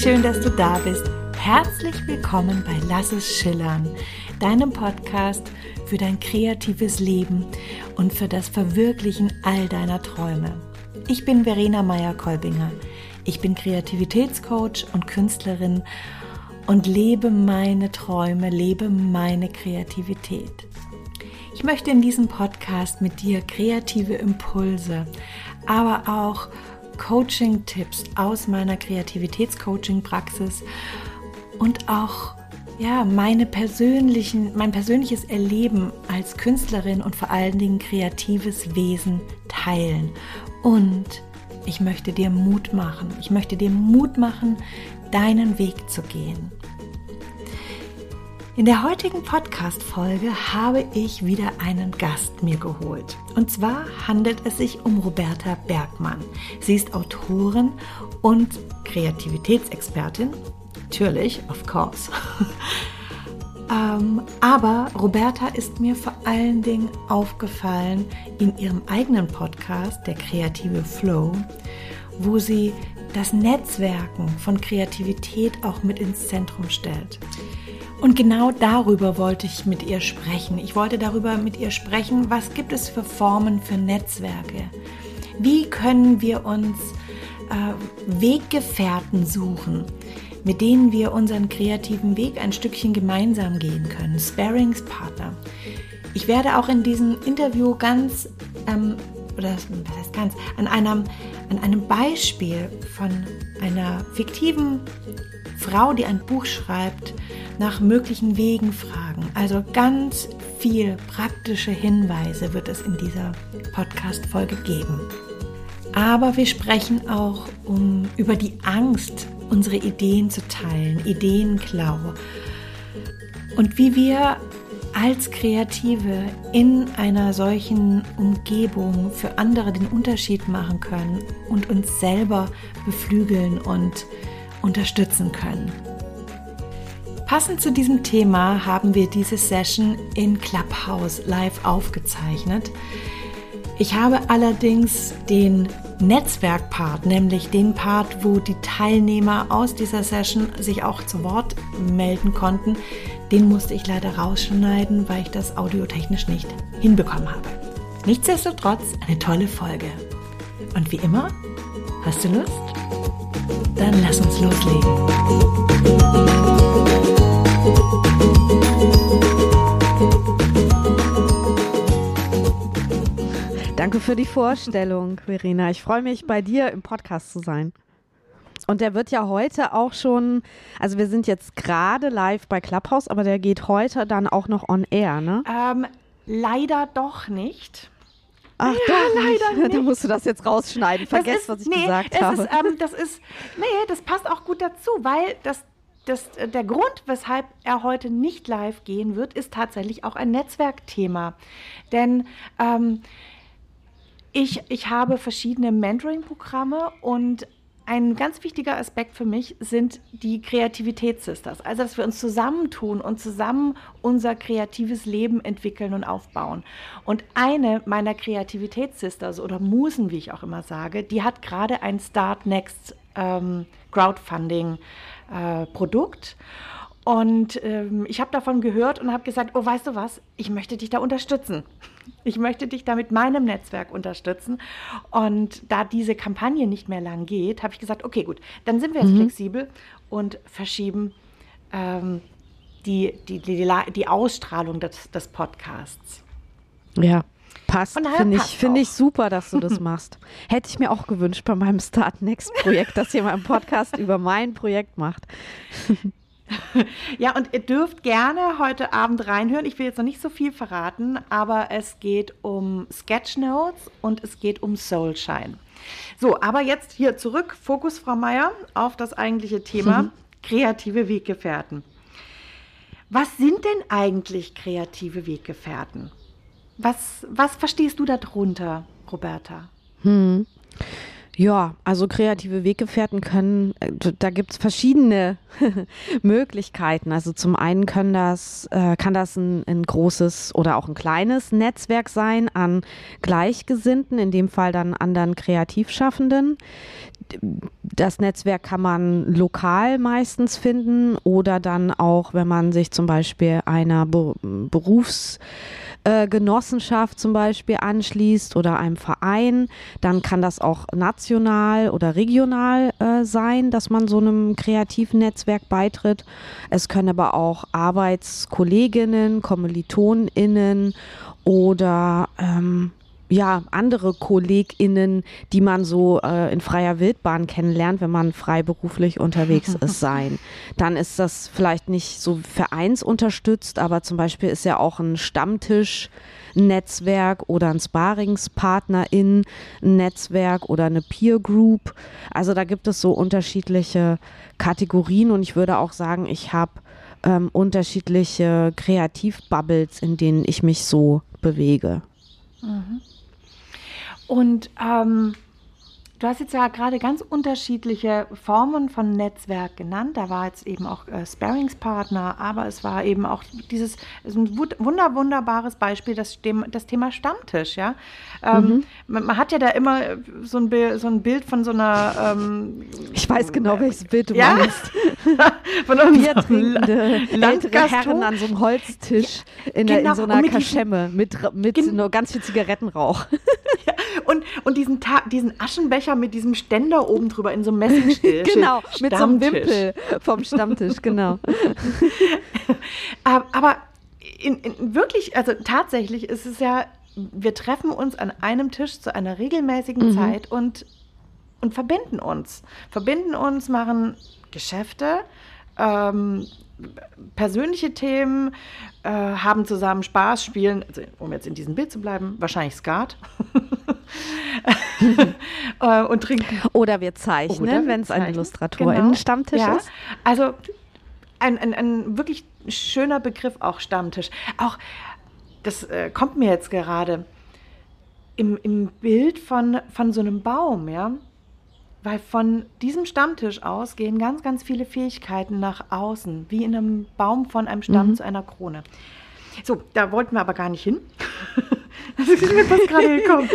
schön, dass du da bist. Herzlich willkommen bei Lass es schillern, deinem Podcast für dein kreatives Leben und für das Verwirklichen all deiner Träume. Ich bin Verena Meyer-Kolbinger. Ich bin Kreativitätscoach und Künstlerin und lebe meine Träume, lebe meine Kreativität. Ich möchte in diesem Podcast mit dir kreative Impulse, aber auch Coaching-Tipps aus meiner Kreativitätscoaching-Praxis und auch ja, meine persönlichen, mein persönliches Erleben als Künstlerin und vor allen Dingen kreatives Wesen teilen. Und ich möchte dir Mut machen. Ich möchte dir Mut machen, deinen Weg zu gehen. In der heutigen Podcast-Folge habe ich wieder einen Gast mir geholt. Und zwar handelt es sich um Roberta Bergmann. Sie ist Autorin und Kreativitätsexpertin. Natürlich, of course. ähm, aber Roberta ist mir vor allen Dingen aufgefallen in ihrem eigenen Podcast, der kreative Flow, wo sie das Netzwerken von Kreativität auch mit ins Zentrum stellt. Und genau darüber wollte ich mit ihr sprechen. Ich wollte darüber mit ihr sprechen, was gibt es für Formen für Netzwerke? Wie können wir uns äh, Weggefährten suchen, mit denen wir unseren kreativen Weg ein Stückchen gemeinsam gehen können? Sparingspartner. Ich werde auch in diesem Interview ganz, ähm, oder was heißt ganz, an einem, an einem Beispiel von einer fiktiven Frau, die ein Buch schreibt, nach möglichen Wegen fragen. Also ganz viel praktische Hinweise wird es in dieser Podcast-Folge geben. Aber wir sprechen auch um, über die Angst, unsere Ideen zu teilen, Ideenklau. Und wie wir als Kreative in einer solchen Umgebung für andere den Unterschied machen können und uns selber beflügeln und unterstützen können. Passend zu diesem Thema haben wir diese Session in Clubhouse live aufgezeichnet. Ich habe allerdings den Netzwerkpart, nämlich den Part, wo die Teilnehmer aus dieser Session sich auch zu Wort melden konnten, den musste ich leider rausschneiden, weil ich das audiotechnisch nicht hinbekommen habe. Nichtsdestotrotz eine tolle Folge. Und wie immer, hast du Lust? Dann lass uns loslegen. Danke für die Vorstellung, Verena. Ich freue mich, bei dir im Podcast zu sein. Und der wird ja heute auch schon, also wir sind jetzt gerade live bei Clubhouse, aber der geht heute dann auch noch on air, ne? Ähm, leider doch nicht. Ach, ja, leider nicht. Da musst du das jetzt rausschneiden. Vergesst, was ich nee, gesagt habe. Ist, ähm, das ist, nee, das passt auch gut dazu, weil das, das, der Grund, weshalb er heute nicht live gehen wird, ist tatsächlich auch ein Netzwerkthema. Denn ähm, ich, ich habe verschiedene Mentoring-Programme und ein ganz wichtiger Aspekt für mich sind die Kreativitätssisters. Also, dass wir uns zusammentun und zusammen unser kreatives Leben entwickeln und aufbauen. Und eine meiner Kreativitätssisters oder Musen, wie ich auch immer sage, die hat gerade ein Start Next ähm, Crowdfunding äh. Und ähm, ich habe davon gehört und habe gesagt, oh, weißt du was, ich möchte dich da unterstützen. Ich möchte dich da mit meinem Netzwerk unterstützen. Und da diese Kampagne nicht mehr lang geht, habe ich gesagt, okay, gut, dann sind wir jetzt mhm. flexibel und verschieben ähm, die, die, die, die, Ausstrahlung des, des Podcasts. Ja, passt. Finde ich, find ich super, dass du das machst. Hätte ich mir auch gewünscht bei meinem Start Next Projekt, dass jemand einen Podcast über mein Projekt macht. Ja, und ihr dürft gerne heute Abend reinhören. Ich will jetzt noch nicht so viel verraten, aber es geht um Sketchnotes und es geht um Soulshine. So, aber jetzt hier zurück, Fokus, Frau Meier, auf das eigentliche Thema, mhm. kreative Weggefährten. Was sind denn eigentlich kreative Weggefährten? Was, was verstehst du darunter, Roberta? Hm. Ja, also kreative Weggefährten können, äh, da gibt es verschiedene Möglichkeiten. Also zum einen können das, äh, kann das ein, ein, großes oder auch ein kleines Netzwerk sein an Gleichgesinnten, in dem Fall dann anderen Kreativschaffenden. Das Netzwerk kann man lokal meistens finden oder dann auch, wenn man sich zum Beispiel einer Be Berufs- äh, Genossenschaft zum Beispiel anschließt oder einem Verein, dann kann das auch national oder regional äh, sein, dass man so einem kreativen Netzwerk beitritt. Es können aber auch Arbeitskolleginnen, KommilitonInnen oder ähm, ja, andere KollegInnen, die man so äh, in freier Wildbahn kennenlernt, wenn man freiberuflich unterwegs ist, sein. Dann ist das vielleicht nicht so vereinsunterstützt, aber zum Beispiel ist ja auch ein Stammtisch. Netzwerk oder ein Sparingspartnerin Netzwerk oder eine Peer Group. Also da gibt es so unterschiedliche Kategorien und ich würde auch sagen, ich habe ähm, unterschiedliche Kreativbubbles, in denen ich mich so bewege. Mhm. Und ähm, Du hast jetzt ja gerade ganz unterschiedliche Formen von Netzwerk genannt. Da war jetzt eben auch äh, Sparringspartner, aber es war eben auch dieses ein wunder, wunderbares Beispiel, das, das Thema Stammtisch. Ja? Ähm, mhm. man, hat ja da immer so ein, Bild, so ein Bild von so einer. Ähm, ich weiß genau, äh, welches Bild du ja? meinst. von Biertrinkende ältere Herren an so einem Holztisch ja, in, genau. in, so einer Kaschemme mit, mit nur ganz viel Zigarettenrauch. ja, und, und diesen, diesen Aschenbecher Becher mit diesem Ständer oben drüber in so einem Messingstiel. genau, mit so einem Wimpel vom Stammtisch, genau. Aber in, in wirklich, also tatsächlich ist es ja, wir treffen uns an einem Tisch zu einer regelmäßigen mhm. Zeit und, und verbinden uns. Verbinden uns, machen Geschäfte, ähm, persönliche Themen, äh, haben zusammen Spaß, spielen, also, um jetzt in diesem Bild zu bleiben, wahrscheinlich Skat. Äh, und trinken. Oder wir zeichnen, wenn es ein Illustratorinnen-Stammtisch genau. ja. ist. Also ein, ein, ein wirklich schöner Begriff auch Stammtisch. Auch, das äh, kommt mir jetzt gerade im, im Bild von, von so einem Baum, ja. Weil von diesem Stammtisch aus gehen ganz, ganz viele Fähigkeiten nach außen, wie in einem Baum von einem Stamm mhm. zu einer Krone. So, da wollten wir aber gar nicht hin. das ist mir fast gerade gekommen.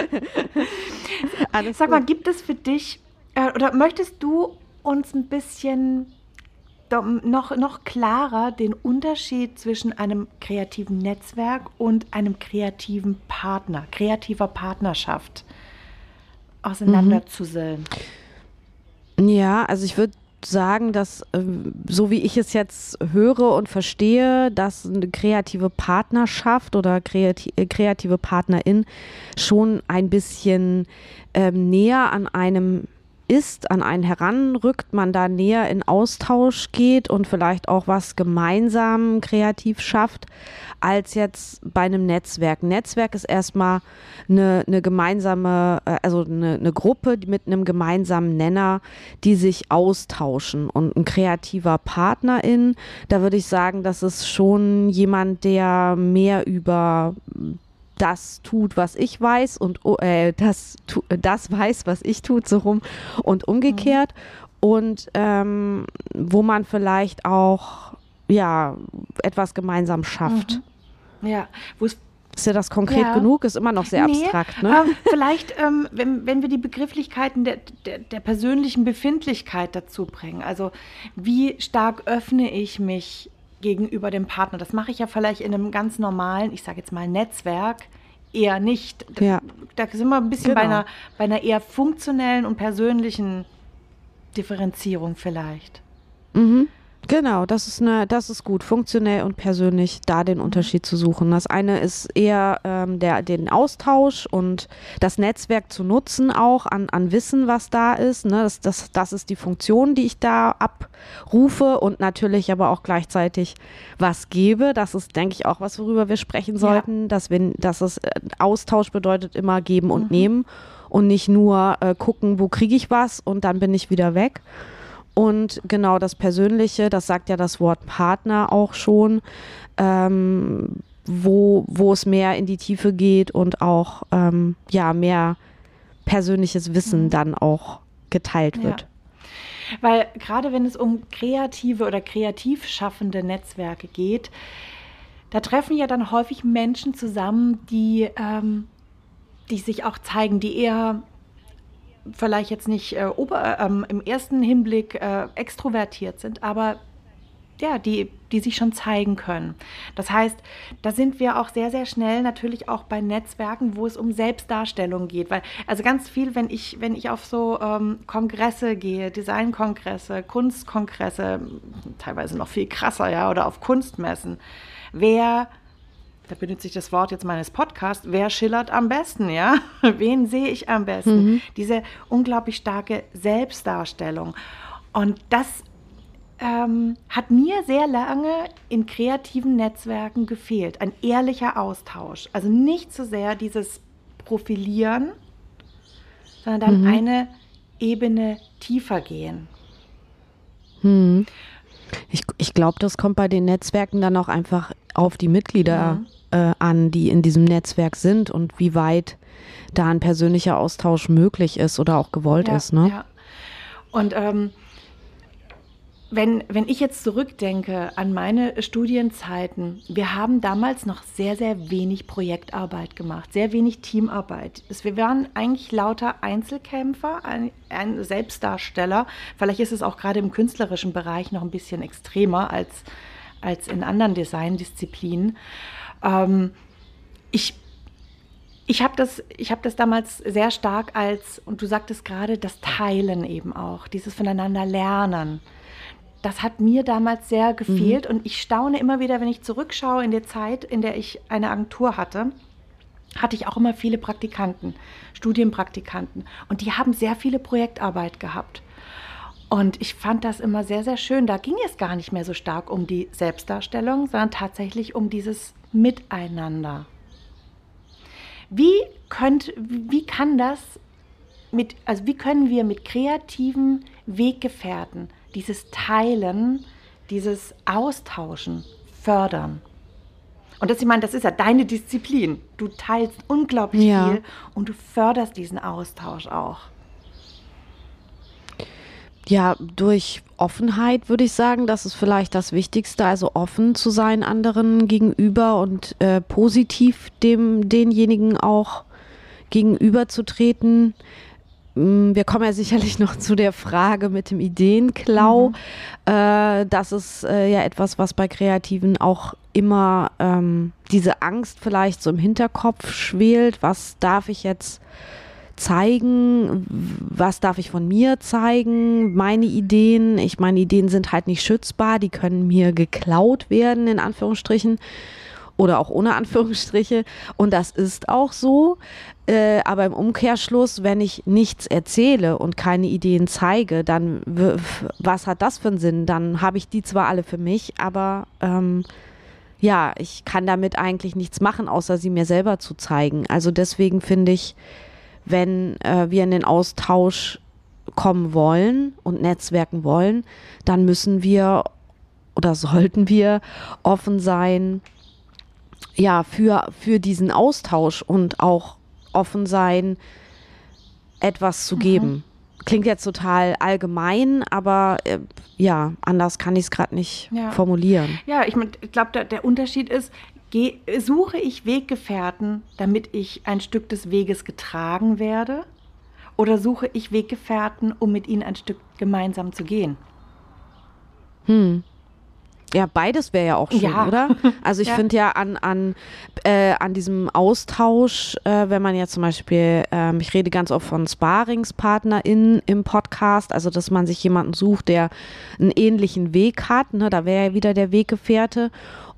Alles Sag mal, gut. gibt es für dich, äh, oder möchtest du uns ein bisschen noch, noch klarer den Unterschied zwischen einem kreativen Netzwerk und einem kreativen Partner, kreativer Partnerschaft auseinanderzuseln? Mhm. Ja, also ich würde sagen, dass äh, so wie ich es jetzt höre und verstehe, dass eine kreative Partnerschaft oder äh, kreative Partnerin schon ein bisschen ähm, näher an einem ist, an einen heranrückt, man da näher in Austausch geht und vielleicht auch was gemeinsam kreativ schafft, als jetzt bei einem Netzwerk. Netzwerk ist erstmal eine, eine gemeinsame, äh, also eine, eine Gruppe mit einem gemeinsamen Nenner, die sich austauschen. Und ein kreativer Partnerin, da würde ich sagen, das ist schon jemand, der mehr über das tut, was ich weiß und oh, äh, das, tu, das weiß, was ich tut, so rum und umgekehrt. Mhm. Und ähm, wo man vielleicht auch ja etwas gemeinsam schafft. Mhm. Ja, wo es ist ja das konkret ja. genug? Ist immer noch sehr nee, abstrakt, ne? Ähm, vielleicht, ähm, wenn, wenn wir die Begrifflichkeiten der, der, der, persönlichen Befindlichkeit dazu bringen. Also, wie stark öffne ich mich gegenüber dem Partner. Das mache ich ja vielleicht in einem ganz normalen, ich sage jetzt mal Netzwerk, eher nicht. Ja. Da sind wir ein bisschen genau. bei, einer, bei einer eher funktionellen und persönlichen Differenzierung vielleicht. Mhm. Genau, das ist eine, das ist gut, funktionell und persönlich da den mhm. Unterschied zu suchen. Das eine ist eher ähm, der, den Austausch und das Netzwerk zu nutzen, auch an, an Wissen, was da ist. Ne? Das, das, das ist die Funktion, die ich da abrufe und natürlich aber auch gleichzeitig was gebe. Das ist, denke ich, auch was, worüber wir sprechen sollten, ja. dass, wir, dass es äh, Austausch bedeutet immer geben und mhm. nehmen und nicht nur äh, gucken, wo kriege ich was und dann bin ich wieder weg. Und genau das Persönliche, das sagt ja das Wort Partner auch schon, ähm, wo, wo es mehr in die Tiefe geht und auch ähm, ja, mehr persönliches Wissen mhm. dann auch geteilt wird. Ja. Weil gerade wenn es um kreative oder kreativ schaffende Netzwerke geht, da treffen ja dann häufig Menschen zusammen, die, ähm, die sich auch zeigen, die eher vielleicht jetzt nicht äh, ober, äh, im ersten Hinblick äh, extrovertiert sind, aber ja, die, die sich schon zeigen können. Das heißt, da sind wir auch sehr, sehr schnell natürlich auch bei Netzwerken, wo es um Selbstdarstellung geht. Weil, also ganz viel, wenn ich, wenn ich auf so ähm, Kongresse gehe, Designkongresse, Kunstkongresse, teilweise noch viel krasser, ja, oder auf Kunstmessen, wer da benutze ich das Wort jetzt meines Podcasts, wer schillert am besten, ja? Wen sehe ich am besten? Mhm. Diese unglaublich starke Selbstdarstellung. Und das ähm, hat mir sehr lange in kreativen Netzwerken gefehlt. Ein ehrlicher Austausch. Also nicht so sehr dieses Profilieren, sondern dann mhm. eine Ebene tiefer gehen. Mhm. Ich, ich glaube, das kommt bei den Netzwerken dann auch einfach auf die Mitglieder mhm. äh, an, die in diesem Netzwerk sind und wie weit da ein persönlicher Austausch möglich ist oder auch gewollt ja, ist. Ne? Ja. Und ähm, wenn, wenn ich jetzt zurückdenke an meine Studienzeiten, wir haben damals noch sehr, sehr wenig Projektarbeit gemacht, sehr wenig Teamarbeit. Wir waren eigentlich lauter Einzelkämpfer, ein, ein Selbstdarsteller. Vielleicht ist es auch gerade im künstlerischen Bereich noch ein bisschen extremer als, als in anderen Designdisziplinen. Ähm, ich ich habe das, hab das damals sehr stark als, und du sagtest gerade, das Teilen eben auch, dieses Voneinander lernen das hat mir damals sehr gefehlt mhm. und ich staune immer wieder, wenn ich zurückschaue in der Zeit, in der ich eine Agentur hatte, hatte ich auch immer viele Praktikanten, Studienpraktikanten und die haben sehr viele Projektarbeit gehabt. Und ich fand das immer sehr, sehr schön. Da ging es gar nicht mehr so stark um die Selbstdarstellung, sondern tatsächlich um dieses Miteinander. Wie, könnt, wie kann das mit, also wie können wir mit kreativen Weggefährten dieses Teilen, dieses Austauschen fördern. Und das, ich meine, das ist ja deine Disziplin. Du teilst unglaublich ja. viel und du förderst diesen Austausch auch. Ja, durch Offenheit würde ich sagen, das ist vielleicht das Wichtigste, also offen zu sein anderen gegenüber und äh, positiv dem denjenigen auch gegenüberzutreten. Mm, wir kommen ja sicherlich noch zu der Frage mit dem Ideenklau. Mhm. Äh, das ist äh, ja etwas, was bei Kreativen auch immer ähm, diese Angst vielleicht so im Hinterkopf schwelt. Was darf ich jetzt zeigen? Was darf ich von mir zeigen? Meine Ideen. Ich meine, Ideen sind halt nicht schützbar. Die können mir geklaut werden, in Anführungsstrichen oder auch ohne Anführungsstriche. Und das ist auch so. Äh, aber im Umkehrschluss, wenn ich nichts erzähle und keine Ideen zeige, dann was hat das für einen Sinn? Dann habe ich die zwar alle für mich, aber ähm, ja, ich kann damit eigentlich nichts machen, außer sie mir selber zu zeigen. Also deswegen finde ich, wenn äh, wir in den Austausch kommen wollen und Netzwerken wollen, dann müssen wir oder sollten wir offen sein, ja, für, für diesen Austausch und auch offen sein, etwas zu mhm. geben. Klingt jetzt total allgemein, aber äh, ja, anders kann ich es gerade nicht ja. formulieren. Ja, ich, mein, ich glaube, der, der Unterschied ist, geh, suche ich Weggefährten, damit ich ein Stück des Weges getragen werde? Oder suche ich Weggefährten, um mit ihnen ein Stück gemeinsam zu gehen? Hm. Ja, beides wäre ja auch schön, ja. oder? Also ich ja. finde ja an, an, äh, an diesem Austausch, äh, wenn man ja zum Beispiel, ähm, ich rede ganz oft von SparingspartnerInnen im Podcast, also dass man sich jemanden sucht, der einen ähnlichen Weg hat, ne? da wäre ja wieder der Weggefährte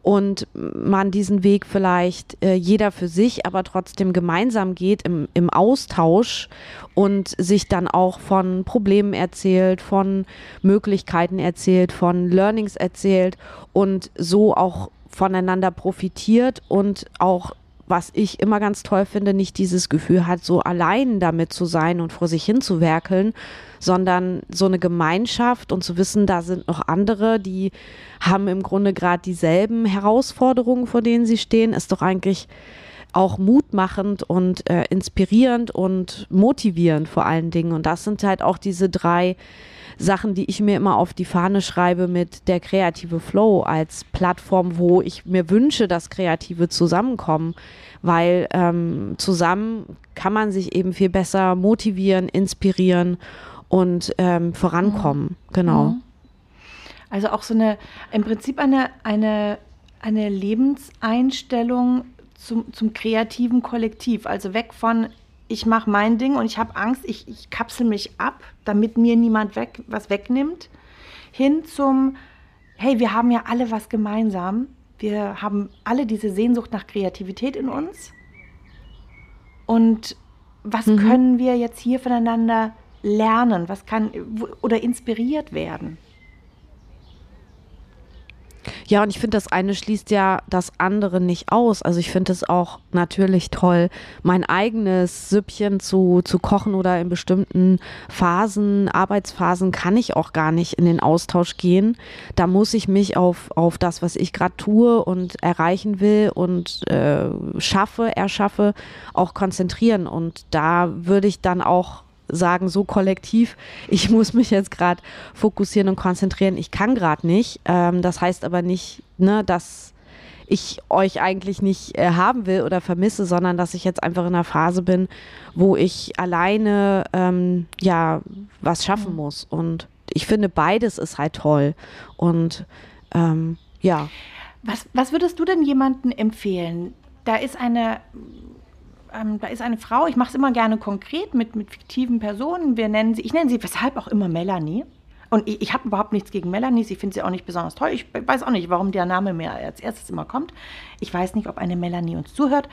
und man diesen Weg vielleicht äh, jeder für sich, aber trotzdem gemeinsam geht im, im Austausch und sich dann auch von Problemen erzählt, von Möglichkeiten erzählt, von Learnings erzählt und so auch voneinander profitiert und auch was ich immer ganz toll finde, nicht dieses Gefühl hat, so allein damit zu sein und vor sich hin zu werkeln, sondern so eine Gemeinschaft und zu wissen, da sind noch andere, die haben im Grunde gerade dieselben Herausforderungen, vor denen sie stehen, ist doch eigentlich auch mutmachend und äh, inspirierend und motivierend vor allen Dingen. Und das sind halt auch diese drei Sachen, die ich mir immer auf die Fahne schreibe mit der kreative Flow als Plattform, wo ich mir wünsche, dass Kreative zusammenkommen, weil ähm, zusammen kann man sich eben viel besser motivieren, inspirieren und ähm, vorankommen. Mhm. Genau. Mhm. Also auch so eine, im Prinzip eine, eine, eine Lebenseinstellung zum, zum kreativen Kollektiv. Also weg von, ich mache mein Ding und ich habe Angst, ich, ich kapsel mich ab, damit mir niemand weg, was wegnimmt, hin zum, hey, wir haben ja alle was gemeinsam. Wir haben alle diese Sehnsucht nach Kreativität in uns. Und was mhm. können wir jetzt hier voneinander lernen? Was kann oder inspiriert werden? Ja, und ich finde, das eine schließt ja das andere nicht aus. Also ich finde es auch natürlich toll, mein eigenes Süppchen zu, zu kochen oder in bestimmten Phasen, Arbeitsphasen kann ich auch gar nicht in den Austausch gehen. Da muss ich mich auf, auf das, was ich gerade tue und erreichen will und äh, schaffe, erschaffe, auch konzentrieren. Und da würde ich dann auch sagen, so kollektiv, ich muss mich jetzt gerade fokussieren und konzentrieren, ich kann gerade nicht. Ähm, das heißt aber nicht, ne, dass ich euch eigentlich nicht äh, haben will oder vermisse, sondern dass ich jetzt einfach in einer Phase bin, wo ich alleine ähm, ja was schaffen mhm. muss. Und ich finde, beides ist halt toll. Und ähm, ja. Was, was würdest du denn jemandem empfehlen? Da ist eine ähm, da ist eine Frau, ich mache es immer gerne konkret mit, mit fiktiven Personen. Wir nennen sie, ich nenne sie weshalb auch immer Melanie. Und ich, ich habe überhaupt nichts gegen Melanie, sie findet sie auch nicht besonders toll. Ich weiß auch nicht, warum der Name mir als erstes immer kommt. Ich weiß nicht, ob eine Melanie uns zuhört.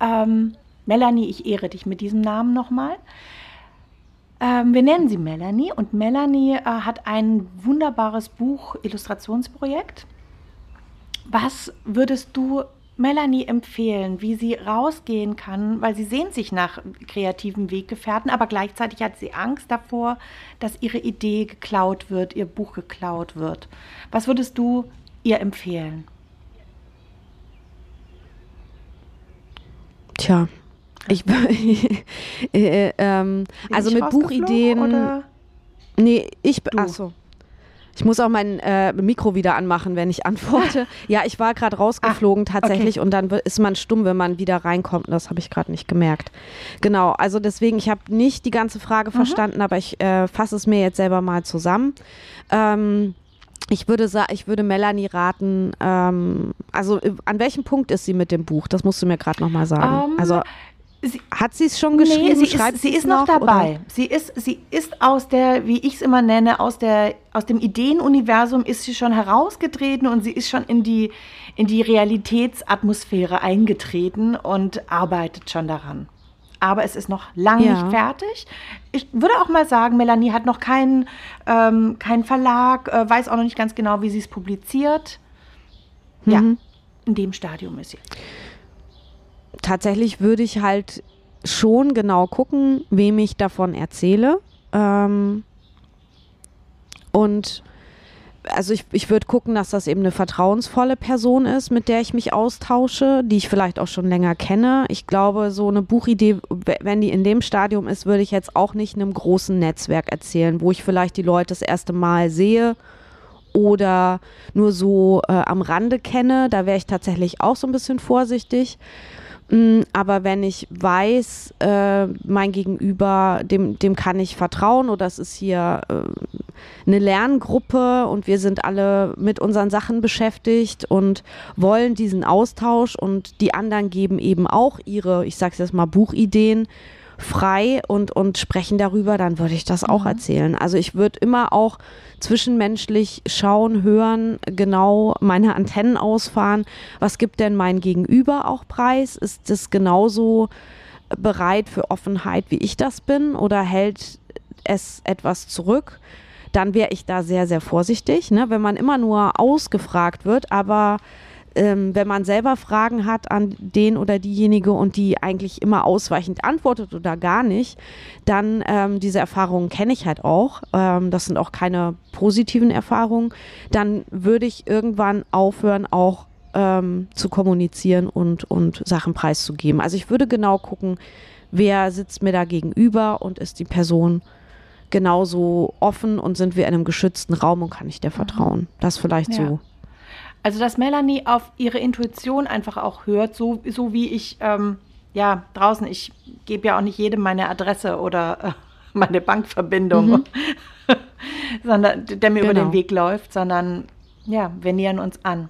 Ähm, Melanie, ich ehre dich mit diesem Namen nochmal. Ähm, wir nennen sie Melanie und Melanie äh, hat ein wunderbares Buch, Illustrationsprojekt. Was würdest du Melanie empfehlen, wie sie rausgehen kann, weil sie sehnt sich nach kreativen Weggefährten, aber gleichzeitig hat sie Angst davor, dass ihre Idee geklaut wird, ihr Buch geklaut wird. Was würdest du ihr empfehlen? Tja, ich äh, ähm, also mit Buchideen. Oder? Nee, ich. Achso. Ich muss auch mein äh, Mikro wieder anmachen, wenn ich antworte. ja, ich war gerade rausgeflogen ah, tatsächlich okay. und dann ist man stumm, wenn man wieder reinkommt. Das habe ich gerade nicht gemerkt. Genau, also deswegen, ich habe nicht die ganze Frage mhm. verstanden, aber ich äh, fasse es mir jetzt selber mal zusammen. Ähm, ich würde ich würde Melanie raten, ähm, also äh, an welchem Punkt ist sie mit dem Buch? Das musst du mir gerade nochmal sagen. Um, ähm, also Sie, Hat sie es schon geschrieben? Nee, sie, ist, sie ist noch, noch dabei. Sie ist, sie ist aus der, wie ich es immer nenne, aus, der, aus dem Ideenuniversum ist sie schon herausgetreten und sie ist schon in die, in die Realitätsatmosphäre eingetreten und arbeitet schon daran. Aber es ist noch lange ja. nicht fertig. Ich würde auch mal sagen, Melanie hat noch keinen, ähm, keinen Verlag, äh, weiß auch noch nicht ganz genau, wie sie es publiziert. Mhm. Ja, in dem Stadium ist sie tatsächlich würde ich halt schon genau gucken, wem ich davon erzähle. Ähm, und also ich, ich würde gucken, dass das eben eine vertrauensvolle Person ist, mit der ich mich austausche, die ich vielleicht auch schon länger kenne. Ich glaube, so eine Buchidee, wenn die in dem Stadium ist, würde ich jetzt auch nicht einem großen Netzwerk erzählen, wo ich vielleicht die Leute das erste Mal sehe oder nur so äh, am Rande kenne. Da wäre ich tatsächlich auch so ein bisschen vorsichtig. Mm, aber wenn ich weiß, äh, mein Gegenüber, dem, dem kann ich vertrauen oder es ist hier äh, eine Lerngruppe und wir sind alle mit unseren Sachen beschäftigt und wollen diesen Austausch und die anderen geben eben auch ihre, ich sag's jetzt mal, Buchideen frei und, und sprechen darüber, dann würde ich das auch mhm. erzählen. Also ich würde immer auch zwischenmenschlich schauen, hören, genau meine Antennen ausfahren. Was gibt denn mein Gegenüber auch preis? Ist das genauso bereit für Offenheit, wie ich das bin? Oder hält es etwas zurück? Dann wäre ich da sehr, sehr vorsichtig. Ne? Wenn man immer nur ausgefragt wird, aber ähm, wenn man selber Fragen hat an den oder diejenige und die eigentlich immer ausweichend antwortet oder gar nicht, dann ähm, diese Erfahrungen kenne ich halt auch. Ähm, das sind auch keine positiven Erfahrungen. Dann würde ich irgendwann aufhören, auch ähm, zu kommunizieren und, und Sachen preiszugeben. Also ich würde genau gucken, wer sitzt mir da gegenüber und ist die Person genauso offen und sind wir in einem geschützten Raum und kann ich dir mhm. vertrauen. Das vielleicht ja. so. Also, dass Melanie auf ihre Intuition einfach auch hört, so, so wie ich, ähm, ja, draußen, ich gebe ja auch nicht jedem meine Adresse oder äh, meine Bankverbindung, mhm. sondern der mir genau. über den Weg läuft, sondern ja, wir nähern uns an.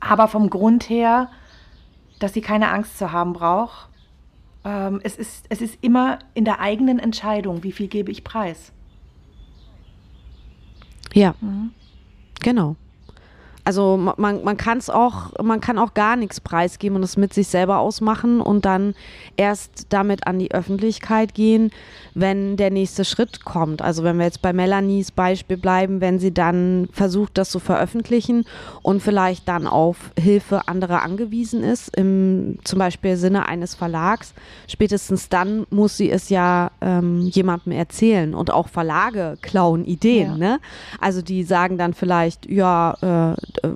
Aber vom Grund her, dass sie keine Angst zu haben braucht, ähm, es, ist, es ist immer in der eigenen Entscheidung, wie viel gebe ich preis. Ja, mhm. genau. Also man, man kann es auch, man kann auch gar nichts preisgeben und es mit sich selber ausmachen und dann erst damit an die Öffentlichkeit gehen, wenn der nächste Schritt kommt. Also wenn wir jetzt bei Melanies Beispiel bleiben, wenn sie dann versucht, das zu veröffentlichen und vielleicht dann auf Hilfe anderer angewiesen ist, im zum Beispiel Sinne eines Verlags, spätestens dann muss sie es ja ähm, jemandem erzählen und auch Verlage klauen Ideen. Ja. Ne? Also die sagen dann vielleicht, ja, äh, äh,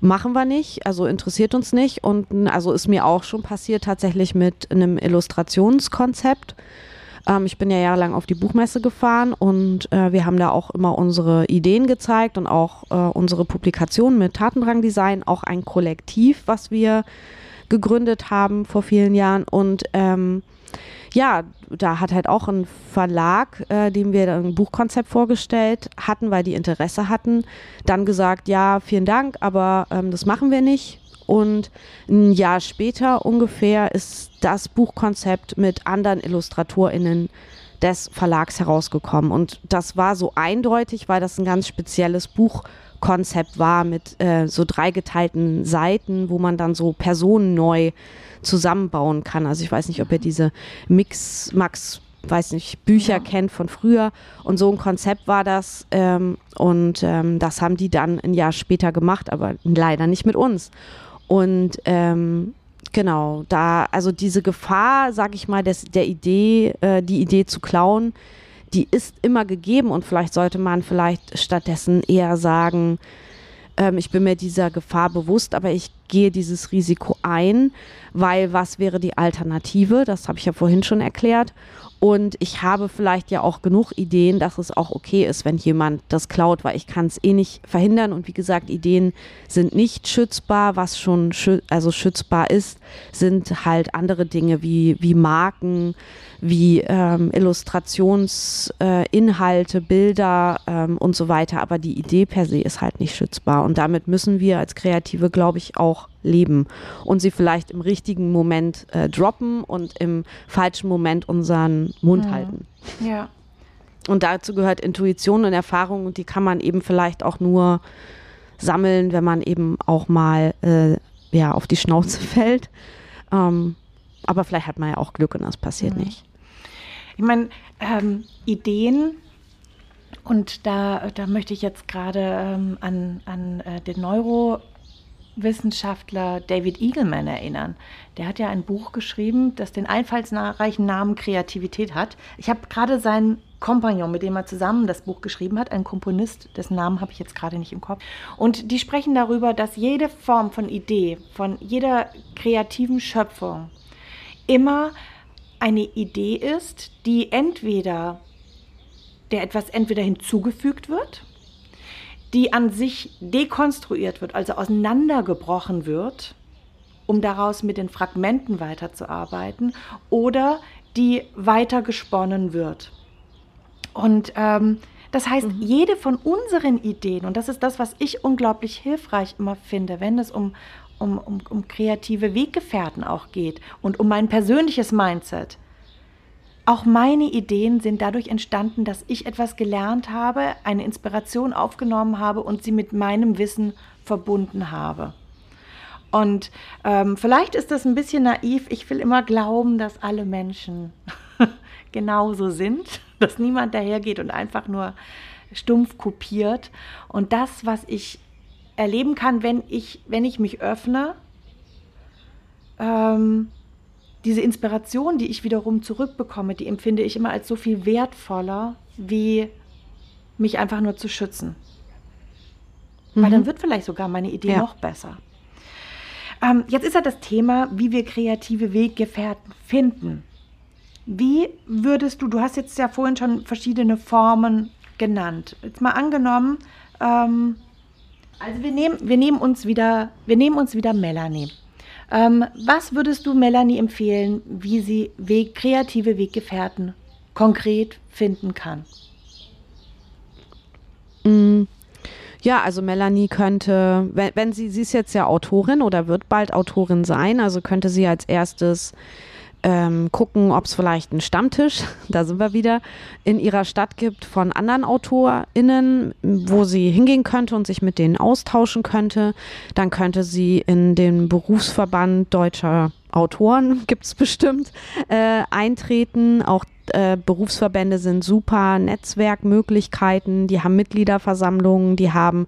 machen wir nicht, also interessiert uns nicht. Und also ist mir auch schon passiert tatsächlich mit einem Illustrationskonzept. Ähm, ich bin ja jahrelang auf die Buchmesse gefahren und äh, wir haben da auch immer unsere Ideen gezeigt und auch äh, unsere Publikationen mit Tatendrang Design, auch ein Kollektiv, was wir gegründet haben vor vielen Jahren. Und ähm, ja, da hat halt auch ein Verlag, äh, dem wir ein Buchkonzept vorgestellt hatten, weil die Interesse hatten, dann gesagt, ja, vielen Dank, aber ähm, das machen wir nicht. Und ein Jahr später ungefähr ist das Buchkonzept mit anderen IllustratorInnen des Verlags herausgekommen. Und das war so eindeutig, weil das ein ganz spezielles Buchkonzept war mit äh, so dreigeteilten Seiten, wo man dann so Personen neu zusammenbauen kann. Also ich weiß nicht, ob ihr diese Mix, Max, weiß nicht, Bücher ja. kennt von früher. Und so ein Konzept war das. Ähm, und ähm, das haben die dann ein Jahr später gemacht, aber leider nicht mit uns. Und ähm, genau, da, also diese Gefahr, sag ich mal, des, der Idee, äh, die Idee zu klauen, die ist immer gegeben und vielleicht sollte man vielleicht stattdessen eher sagen, ähm, ich bin mir dieser Gefahr bewusst, aber ich gehe dieses Risiko ein, weil was wäre die Alternative? Das habe ich ja vorhin schon erklärt. Und ich habe vielleicht ja auch genug Ideen, dass es auch okay ist, wenn jemand das klaut, weil ich kann es eh nicht verhindern. Und wie gesagt, Ideen sind nicht schützbar. Was schon schü also schützbar ist, sind halt andere Dinge wie, wie Marken, wie ähm, Illustrationsinhalte, äh, Bilder ähm, und so weiter. Aber die Idee per se ist halt nicht schützbar. Und damit müssen wir als Kreative, glaube ich, auch leben und sie vielleicht im richtigen Moment äh, droppen und im falschen Moment unseren Mund mhm. halten. Ja. Und dazu gehört Intuition und Erfahrung und die kann man eben vielleicht auch nur sammeln, wenn man eben auch mal äh, ja, auf die Schnauze fällt. Ähm, aber vielleicht hat man ja auch Glück und das passiert mhm. nicht. Ich meine, ähm, Ideen, und da, da möchte ich jetzt gerade ähm, an, an äh, den Neurowissenschaftler David Eagleman erinnern. Der hat ja ein Buch geschrieben, das den einfallsreichen Namen Kreativität hat. Ich habe gerade seinen Kompagnon, mit dem er zusammen das Buch geschrieben hat, ein Komponist, dessen Namen habe ich jetzt gerade nicht im Kopf. Und die sprechen darüber, dass jede Form von Idee, von jeder kreativen Schöpfung immer eine Idee ist, die entweder der etwas entweder hinzugefügt wird, die an sich dekonstruiert wird, also auseinandergebrochen wird, um daraus mit den Fragmenten weiterzuarbeiten, oder die weiter gesponnen wird. Und ähm, das heißt, mhm. jede von unseren Ideen, und das ist das, was ich unglaublich hilfreich immer finde, wenn es um, um, um, um kreative Weggefährten auch geht und um mein persönliches Mindset. Auch meine Ideen sind dadurch entstanden, dass ich etwas gelernt habe, eine Inspiration aufgenommen habe und sie mit meinem Wissen verbunden habe. Und ähm, vielleicht ist das ein bisschen naiv. Ich will immer glauben, dass alle Menschen genauso sind, dass niemand dahergeht und einfach nur stumpf kopiert. Und das, was ich erleben kann, wenn ich, wenn ich mich öffne, ähm, diese Inspiration, die ich wiederum zurückbekomme, die empfinde ich immer als so viel wertvoller, wie mich einfach nur zu schützen. mhm. weil dann wird vielleicht sogar meine Idee ja. noch besser. Ähm, jetzt ist ja das Thema, wie wir kreative Weggefährten finden. Wie würdest du, du hast jetzt ja vorhin schon verschiedene Formen genannt. Jetzt mal angenommen, ähm, also wir nehmen, wir nehmen uns wieder, wir nehmen uns wieder Melanie. Ähm, was würdest du Melanie empfehlen, wie sie Weg, kreative Weggefährten konkret finden kann? Mm. Ja, also Melanie könnte, wenn, wenn sie, sie ist jetzt ja Autorin oder wird bald Autorin sein, also könnte sie als erstes ähm, gucken, ob es vielleicht einen Stammtisch, da sind wir wieder, in ihrer Stadt gibt von anderen AutorInnen, wo sie hingehen könnte und sich mit denen austauschen könnte. Dann könnte sie in den Berufsverband deutscher Autoren, gibt es bestimmt, äh, eintreten. Auch äh, Berufsverbände sind super Netzwerkmöglichkeiten, die haben Mitgliederversammlungen, die haben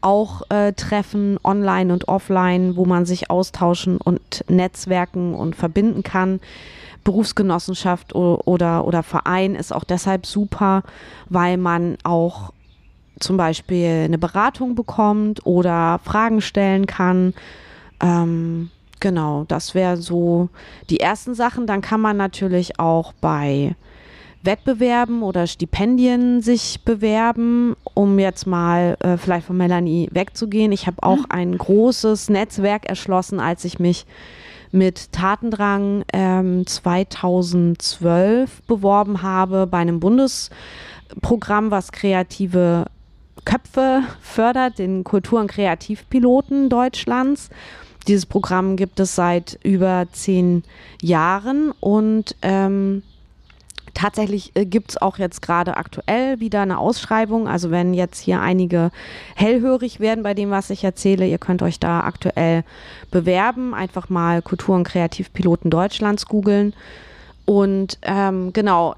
auch äh, Treffen online und offline, wo man sich austauschen und netzwerken und verbinden kann. Berufsgenossenschaft oder, oder Verein ist auch deshalb super, weil man auch zum Beispiel eine Beratung bekommt oder Fragen stellen kann. Ähm, genau, das wäre so die ersten Sachen. Dann kann man natürlich auch bei Wettbewerben oder Stipendien sich bewerben, um jetzt mal äh, vielleicht von Melanie wegzugehen. Ich habe auch mhm. ein großes Netzwerk erschlossen, als ich mich mit Tatendrang ähm, 2012 beworben habe bei einem Bundesprogramm, was kreative Köpfe fördert, den Kultur- und Kreativpiloten Deutschlands. Dieses Programm gibt es seit über zehn Jahren und ähm, Tatsächlich äh, gibt es auch jetzt gerade aktuell wieder eine Ausschreibung. Also wenn jetzt hier einige hellhörig werden bei dem, was ich erzähle, ihr könnt euch da aktuell bewerben. Einfach mal Kultur- und Kreativpiloten Deutschlands googeln. Und ähm, genau,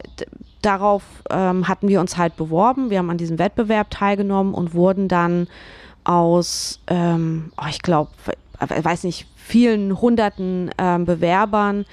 darauf ähm, hatten wir uns halt beworben. Wir haben an diesem Wettbewerb teilgenommen und wurden dann aus, ähm, oh, ich glaube, weiß nicht, vielen hunderten ähm, Bewerbern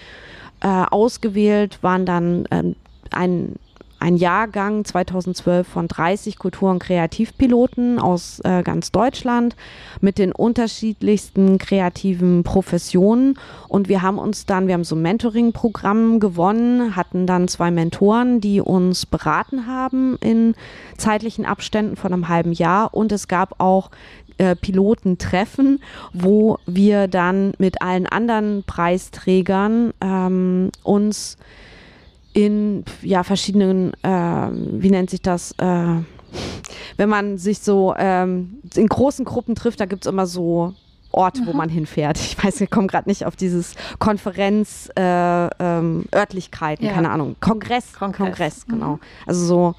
äh, ausgewählt, waren dann ähm, ein, ein Jahrgang 2012 von 30 Kultur- und Kreativpiloten aus äh, ganz Deutschland mit den unterschiedlichsten kreativen Professionen. Und wir haben uns dann, wir haben so ein Mentoring-Programm gewonnen, hatten dann zwei Mentoren, die uns beraten haben in zeitlichen Abständen von einem halben Jahr. Und es gab auch äh, Pilotentreffen, wo wir dann mit allen anderen Preisträgern ähm, uns in ja verschiedenen, äh, wie nennt sich das, äh, wenn man sich so ähm, in großen Gruppen trifft, da gibt es immer so Orte, wo mhm. man hinfährt. Ich weiß, wir kommen gerade nicht auf dieses Konferenz, äh, ähm, Örtlichkeiten, ja. keine Ahnung, Kongress, Kongress, Kongress genau. Mhm. Also so,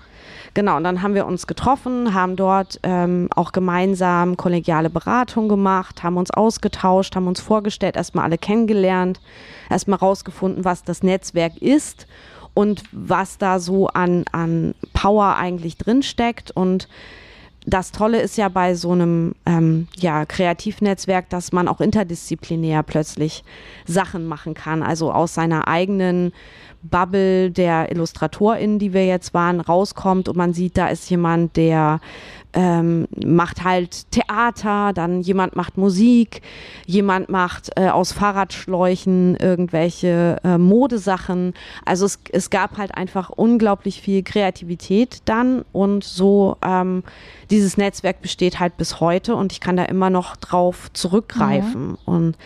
genau. Und dann haben wir uns getroffen, haben dort ähm, auch gemeinsam kollegiale Beratung gemacht, haben uns ausgetauscht, haben uns vorgestellt, erstmal alle kennengelernt, erstmal rausgefunden, was das Netzwerk ist und was da so an, an Power eigentlich drinsteckt. Und das Tolle ist ja bei so einem ähm, ja, Kreativnetzwerk, dass man auch interdisziplinär plötzlich Sachen machen kann. Also aus seiner eigenen Bubble der IllustratorInnen, die wir jetzt waren, rauskommt und man sieht, da ist jemand, der ähm, macht halt Theater, dann jemand macht Musik, jemand macht äh, aus Fahrradschläuchen irgendwelche äh, Modesachen. Also es, es gab halt einfach unglaublich viel Kreativität dann und so ähm, dieses Netzwerk besteht halt bis heute und ich kann da immer noch drauf zurückgreifen mhm. und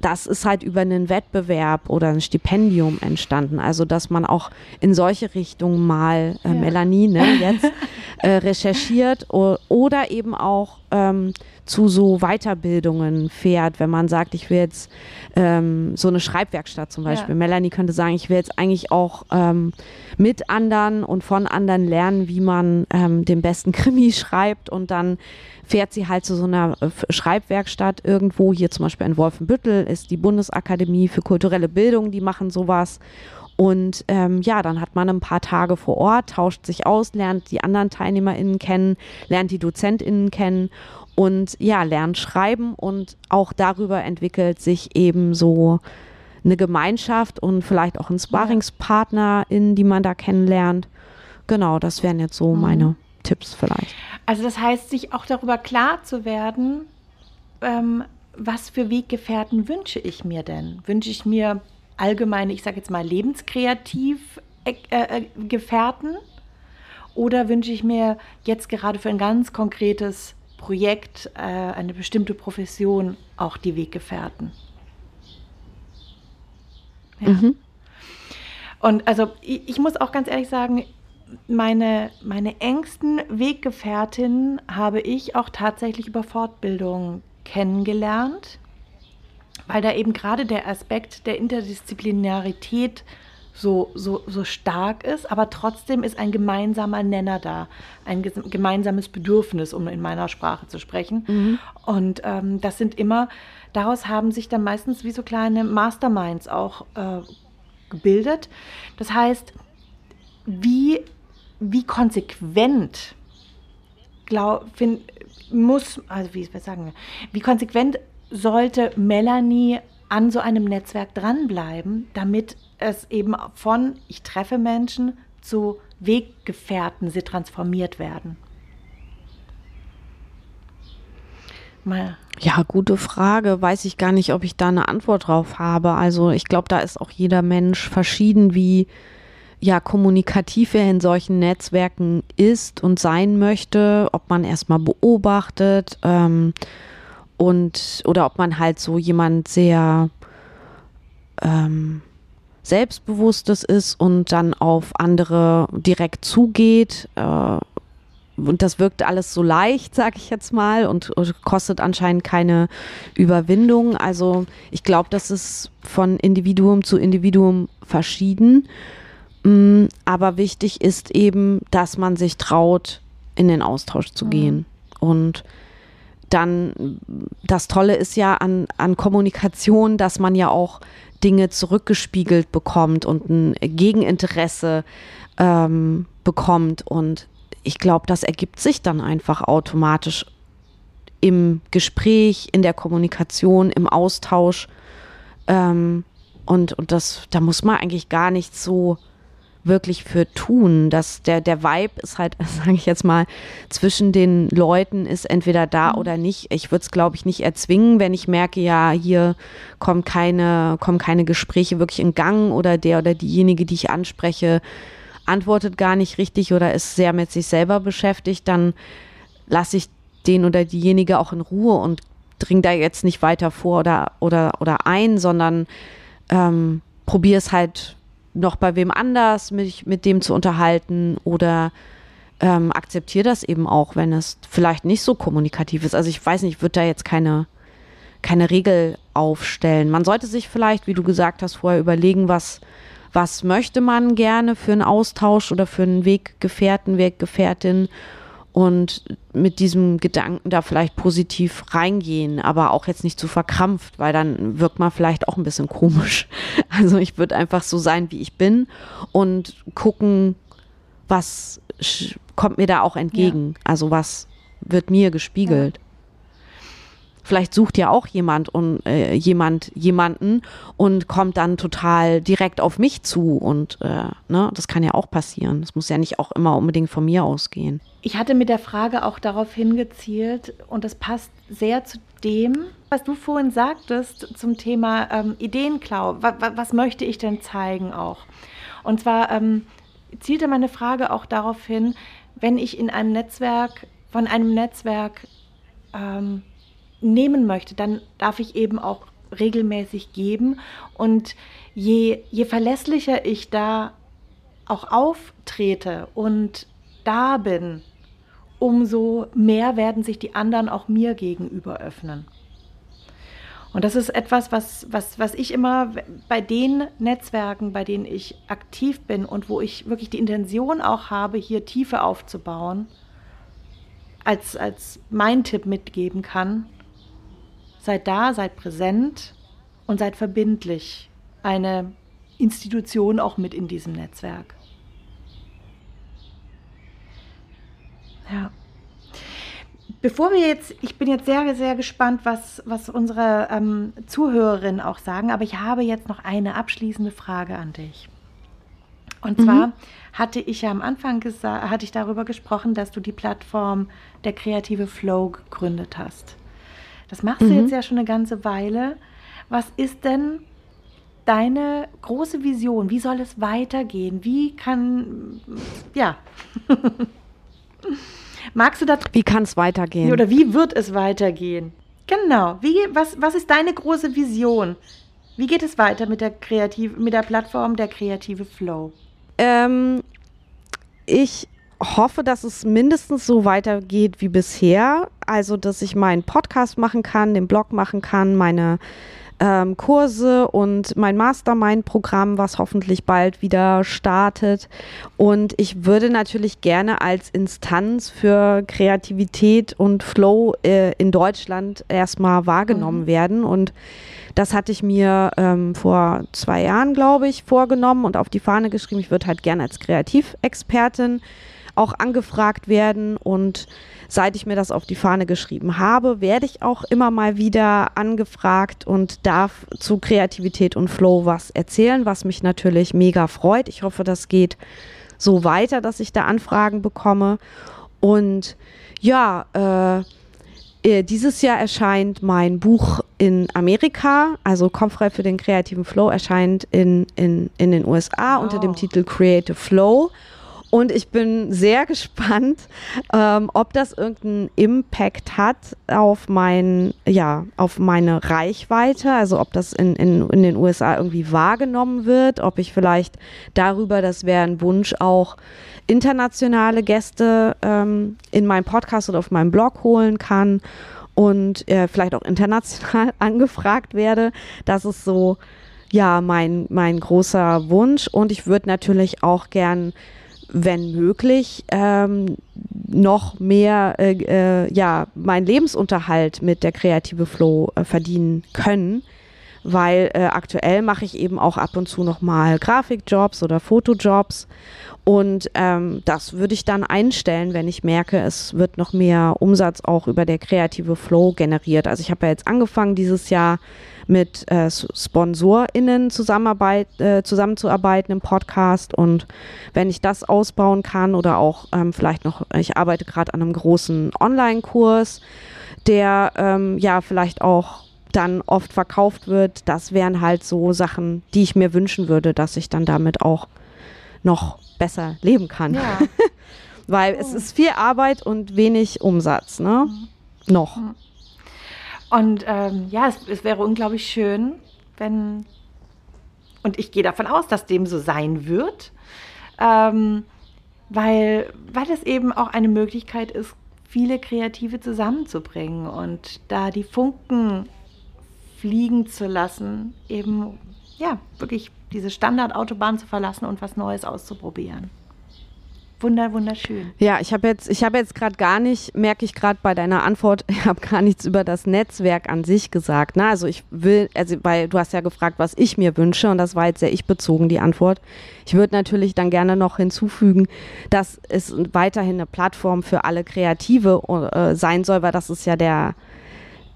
das ist halt über einen Wettbewerb oder ein Stipendium entstanden. Also, dass man auch in solche Richtungen mal, äh, ja. Melanie, ne, jetzt äh, recherchiert oder eben auch ähm, zu so Weiterbildungen fährt, wenn man sagt, ich will jetzt ähm, so eine Schreibwerkstatt zum Beispiel. Ja. Melanie könnte sagen, ich will jetzt eigentlich auch ähm, mit anderen und von anderen lernen, wie man ähm, den besten Krimi schreibt und dann fährt sie halt zu so einer äh, Schreibwerkstatt irgendwo. Hier zum Beispiel in Wolfenbüttel ist die Bundesakademie für kulturelle Bildung, die machen sowas. Und ähm, ja, dann hat man ein paar Tage vor Ort, tauscht sich aus, lernt die anderen TeilnehmerInnen kennen, lernt die DozentInnen kennen und ja, lernt schreiben und auch darüber entwickelt sich eben so eine Gemeinschaft und vielleicht auch ein Sparringspartner, in die man da kennenlernt. Genau, das wären jetzt so mhm. meine Tipps vielleicht. Also das heißt, sich auch darüber klar zu werden, ähm, was für Weggefährten wünsche ich mir denn? Wünsche ich mir allgemeine, ich sage jetzt mal, lebenskreativ äh, äh, Gefährten? Oder wünsche ich mir jetzt gerade für ein ganz konkretes Projekt, äh, eine bestimmte Profession auch die Weggefährten? Ja. Mhm. Und also ich, ich, muss auch ganz ehrlich sagen, meine, meine engsten Weggefährtinnen habe ich auch tatsächlich über Fortbildung kennengelernt, weil da eben gerade der Aspekt der Interdisziplinarität so, so, so stark ist, aber trotzdem ist ein gemeinsamer Nenner da, ein gemeinsames Bedürfnis, um in meiner Sprache zu sprechen. Mhm. Und ähm, das sind immer, daraus haben sich dann meistens wie so kleine Masterminds auch äh, gebildet. Das heißt, wie, wie konsequent glaub, find, muss, also wie sagen wir, wie konsequent sollte Melanie an so einem Netzwerk dranbleiben, damit es eben von ich treffe Menschen zu Weggefährten sie transformiert werden? Mal. Ja, gute Frage. Weiß ich gar nicht, ob ich da eine Antwort drauf habe. Also ich glaube, da ist auch jeder Mensch verschieden, wie ja kommunikativ er in solchen Netzwerken ist und sein möchte, ob man erstmal beobachtet ähm, und oder ob man halt so jemand sehr ähm, Selbstbewusstes ist und dann auf andere direkt zugeht. Äh, und das wirkt alles so leicht, sag ich jetzt mal, und, und kostet anscheinend keine Überwindung. Also ich glaube, das ist von Individuum zu Individuum verschieden. Mm, aber wichtig ist eben, dass man sich traut, in den Austausch zu mhm. gehen. Und dann, das Tolle ist ja an, an Kommunikation, dass man ja auch Dinge zurückgespiegelt bekommt und ein Gegeninteresse ähm, bekommt. Und ich glaube, das ergibt sich dann einfach automatisch im Gespräch, in der Kommunikation, im Austausch. Ähm, und, und das, da muss man eigentlich gar nicht so wirklich für tun. Dass der, der Vibe ist halt, sage ich jetzt mal, zwischen den Leuten ist entweder da mhm. oder nicht. Ich würde es, glaube ich, nicht erzwingen, wenn ich merke, ja, hier kommen keine, kommen keine Gespräche wirklich in Gang oder der oder diejenige, die ich anspreche, antwortet gar nicht richtig oder ist sehr mit sich selber beschäftigt, dann lasse ich den oder diejenige auch in Ruhe und dring da jetzt nicht weiter vor oder, oder, oder ein, sondern ähm, probiere es halt noch bei wem anders mich mit dem zu unterhalten oder ähm, akzeptiere das eben auch, wenn es vielleicht nicht so kommunikativ ist. Also ich weiß nicht, ich würde da jetzt keine, keine Regel aufstellen. Man sollte sich vielleicht, wie du gesagt hast, vorher überlegen, was, was möchte man gerne für einen Austausch oder für einen Weggefährten, Weggefährtin und mit diesem Gedanken da vielleicht positiv reingehen, aber auch jetzt nicht zu verkrampft, weil dann wirkt man vielleicht auch ein bisschen komisch. Also ich würde einfach so sein, wie ich bin und gucken, was kommt mir da auch entgegen. Ja. Also was wird mir gespiegelt. Ja. Vielleicht sucht ja auch jemand und äh, jemand jemanden und kommt dann total direkt auf mich zu und äh, ne, das kann ja auch passieren. Das muss ja nicht auch immer unbedingt von mir ausgehen. Ich hatte mit der Frage auch darauf hingezielt und das passt sehr zu dem, was du vorhin sagtest zum Thema ähm, Ideenklau. Was, was, möchte ich denn zeigen auch? Und zwar ähm, zielte meine Frage auch darauf hin, wenn ich in einem Netzwerk, von einem Netzwerk ähm, nehmen möchte, dann darf ich eben auch regelmäßig geben. Und je, je verlässlicher ich da auch auftrete und da bin, umso mehr werden sich die anderen auch mir gegenüber öffnen. Und das ist etwas, was, was, was ich immer bei den Netzwerken, bei denen ich aktiv bin und wo ich wirklich die Intention auch habe, hier Tiefe aufzubauen, als, als mein Tipp mitgeben kann, Seid da, seid präsent und seid verbindlich. Eine Institution auch mit in diesem Netzwerk. Ja. Bevor wir jetzt, ich bin jetzt sehr, sehr gespannt, was, was unsere ähm, Zuhörerinnen auch sagen, aber ich habe jetzt noch eine abschließende Frage an dich. Und zwar mhm. hatte ich ja am Anfang gesagt, hatte ich darüber gesprochen, dass du die Plattform der kreative Flow gegründet hast. Das machst mhm. du jetzt ja schon eine ganze Weile. Was ist denn deine große Vision? Wie soll es weitergehen? Wie kann, ja. Magst du das? Wie kann es weitergehen? Oder wie wird es weitergehen? Genau. Wie, was, was ist deine große Vision? Wie geht es weiter mit der, Kreativ mit der Plattform der kreative Flow? Ähm, ich hoffe, dass es mindestens so weitergeht wie bisher. Also, dass ich meinen Podcast machen kann, den Blog machen kann, meine ähm, Kurse und mein Mastermind-Programm, was hoffentlich bald wieder startet. Und ich würde natürlich gerne als Instanz für Kreativität und Flow äh, in Deutschland erstmal wahrgenommen mhm. werden. Und das hatte ich mir ähm, vor zwei Jahren, glaube ich, vorgenommen und auf die Fahne geschrieben. Ich würde halt gerne als Kreativexpertin auch angefragt werden und seit ich mir das auf die Fahne geschrieben habe, werde ich auch immer mal wieder angefragt und darf zu Kreativität und Flow was erzählen, was mich natürlich mega freut. Ich hoffe, das geht so weiter, dass ich da Anfragen bekomme. Und ja, äh, äh dieses Jahr erscheint mein Buch in Amerika, also Kopffrei für den kreativen Flow, erscheint in, in, in den USA wow. unter dem Titel Creative Flow. Und ich bin sehr gespannt, ähm, ob das irgendeinen Impact hat auf mein, ja, auf meine Reichweite, also ob das in, in, in den USA irgendwie wahrgenommen wird, ob ich vielleicht darüber, das wäre ein Wunsch, auch internationale Gäste ähm, in meinen Podcast oder auf meinem Blog holen kann und äh, vielleicht auch international angefragt werde. Das ist so, ja, mein, mein großer Wunsch. Und ich würde natürlich auch gern wenn möglich, ähm, noch mehr, äh, äh, ja, meinen Lebensunterhalt mit der Kreative Flow äh, verdienen können. Weil äh, aktuell mache ich eben auch ab und zu nochmal Grafikjobs oder Fotojobs. Und ähm, das würde ich dann einstellen, wenn ich merke, es wird noch mehr Umsatz auch über der kreative Flow generiert. Also ich habe ja jetzt angefangen dieses Jahr mit äh, SponsorInnen zusammenarbeit, äh, zusammenzuarbeiten im Podcast. Und wenn ich das ausbauen kann oder auch ähm, vielleicht noch, ich arbeite gerade an einem großen Online-Kurs, der ähm, ja vielleicht auch dann oft verkauft wird, das wären halt so Sachen, die ich mir wünschen würde, dass ich dann damit auch noch besser leben kann. Ja. Weil oh. es ist viel Arbeit und wenig Umsatz, ne? Mhm. Noch. Mhm. Und ähm, ja, es, es wäre unglaublich schön, wenn, und ich gehe davon aus, dass dem so sein wird, ähm, weil, weil es eben auch eine Möglichkeit ist, viele Kreative zusammenzubringen und da die Funken fliegen zu lassen, eben ja, wirklich diese Standardautobahn zu verlassen und was Neues auszuprobieren. Wunder, wunderschön. Ja, ich habe jetzt, ich jetzt gerade gar nicht, merke ich gerade bei deiner Antwort, ich habe gar nichts über das Netzwerk an sich gesagt. Ne? Also ich will, also weil du hast ja gefragt, was ich mir wünsche und das war jetzt sehr ich bezogen die Antwort. Ich würde natürlich dann gerne noch hinzufügen, dass es weiterhin eine Plattform für alle Kreative äh, sein soll, weil das ist ja der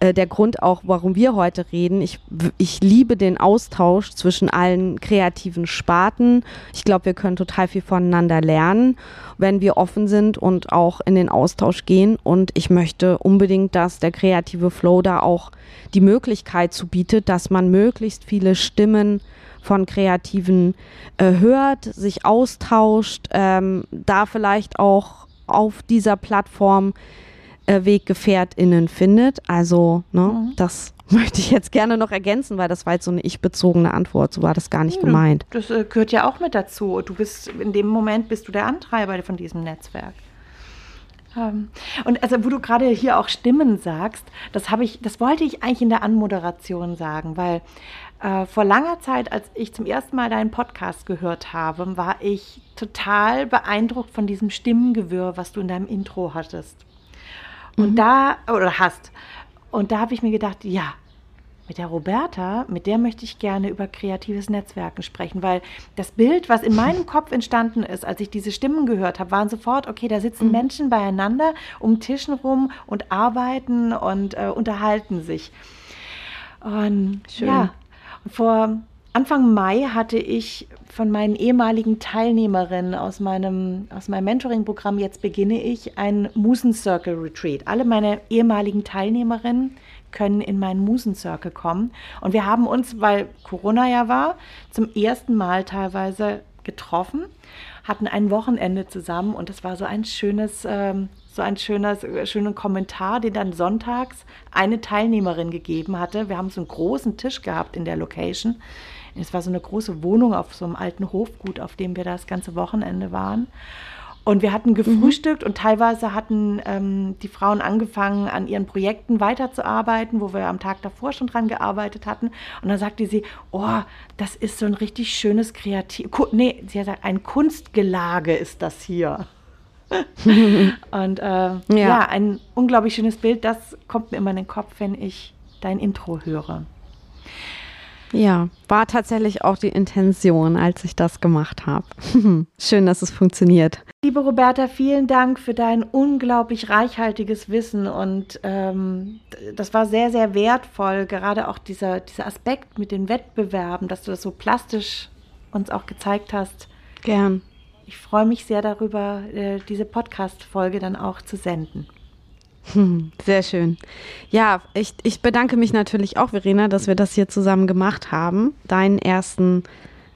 äh, der Grund auch, warum wir heute reden. Ich, ich liebe den Austausch zwischen allen kreativen Sparten. Ich glaube, wir können total viel voneinander lernen, wenn wir offen sind und auch in den Austausch gehen. Und ich möchte unbedingt, dass der kreative Flow da auch die Möglichkeit zu bietet, dass man möglichst viele Stimmen von Kreativen äh, hört, sich austauscht, ähm, da vielleicht auch auf dieser Plattform äh, WeggefährtInnen findet. Also, ne, mhm. das möchte ich jetzt gerne noch ergänzen, weil das war jetzt so eine ich-bezogene Antwort. So war das gar nicht ja, gemeint. Das äh, gehört ja auch mit dazu. Du bist, in dem Moment bist du der Antreiber von diesem Netzwerk. Ähm, und also, wo du gerade hier auch Stimmen sagst, das habe ich, das wollte ich eigentlich in der Anmoderation sagen, weil äh, vor langer Zeit, als ich zum ersten Mal deinen Podcast gehört habe, war ich total beeindruckt von diesem Stimmengewirr, was du in deinem Intro hattest. Und mhm. da, oder hast. Und da habe ich mir gedacht, ja, mit der Roberta, mit der möchte ich gerne über kreatives Netzwerken sprechen, weil das Bild, was in meinem Kopf entstanden ist, als ich diese Stimmen gehört habe, waren sofort, okay, da sitzen mhm. Menschen beieinander um Tischen rum und arbeiten und äh, unterhalten sich. Und Schön. ja, vor Anfang Mai hatte ich von meinen ehemaligen Teilnehmerinnen aus meinem, aus meinem Mentoring-Programm, jetzt beginne ich ein Musen Circle Retreat. Alle meine ehemaligen Teilnehmerinnen können in meinen Musen Circle kommen. Und wir haben uns, weil Corona ja war, zum ersten Mal teilweise getroffen, hatten ein Wochenende zusammen und es war so ein schönes, ähm, so ein schöner, schöner Kommentar, den dann sonntags eine Teilnehmerin gegeben hatte. Wir haben so einen großen Tisch gehabt in der Location. Es war so eine große Wohnung auf so einem alten Hofgut, auf dem wir das ganze Wochenende waren. Und wir hatten gefrühstückt mhm. und teilweise hatten ähm, die Frauen angefangen, an ihren Projekten weiterzuarbeiten, wo wir am Tag davor schon dran gearbeitet hatten. Und dann sagte sie, oh, das ist so ein richtig schönes Kreativ... Nee, sie hat gesagt, ein Kunstgelage ist das hier. und äh, ja. ja, ein unglaublich schönes Bild, das kommt mir immer in den Kopf, wenn ich dein Intro höre. Ja, war tatsächlich auch die Intention, als ich das gemacht habe. Schön, dass es funktioniert. Liebe Roberta, vielen Dank für dein unglaublich reichhaltiges Wissen und ähm, das war sehr, sehr wertvoll, gerade auch dieser, dieser Aspekt mit den Wettbewerben, dass du das so plastisch uns auch gezeigt hast. Gern. Ich freue mich sehr darüber, äh, diese Podcast-Folge dann auch zu senden. Sehr schön. Ja, ich, ich bedanke mich natürlich auch, Verena, dass wir das hier zusammen gemacht haben. Deinen ersten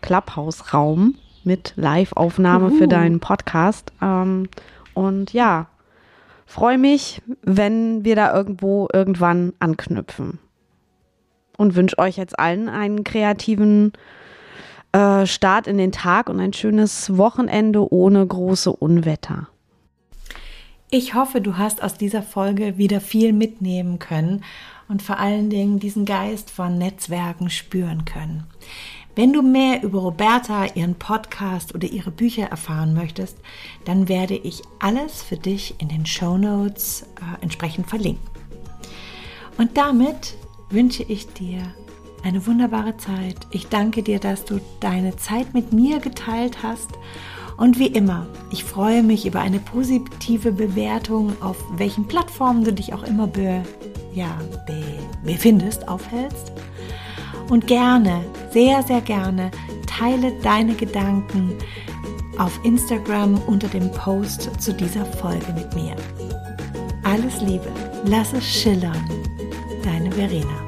Clubhouse-Raum mit Live-Aufnahme für deinen Podcast. Ähm, und ja, freue mich, wenn wir da irgendwo irgendwann anknüpfen. Und wünsche euch jetzt allen einen kreativen äh, Start in den Tag und ein schönes Wochenende ohne große Unwetter. Ich hoffe, du hast aus dieser Folge wieder viel mitnehmen können und vor allen Dingen diesen Geist von Netzwerken spüren können. Wenn du mehr über Roberta, ihren Podcast oder ihre Bücher erfahren möchtest, dann werde ich alles für dich in den Show Notes äh, entsprechend verlinken. Und damit wünsche ich dir eine wunderbare Zeit. Ich danke dir, dass du deine Zeit mit mir geteilt hast und wie immer, ich freue mich über eine positive Bewertung, auf welchen Plattformen du dich auch immer be, ja, be, befindest, aufhältst. Und gerne, sehr, sehr gerne, teile deine Gedanken auf Instagram unter dem Post zu dieser Folge mit mir. Alles Liebe, lass es schillern, deine Verena.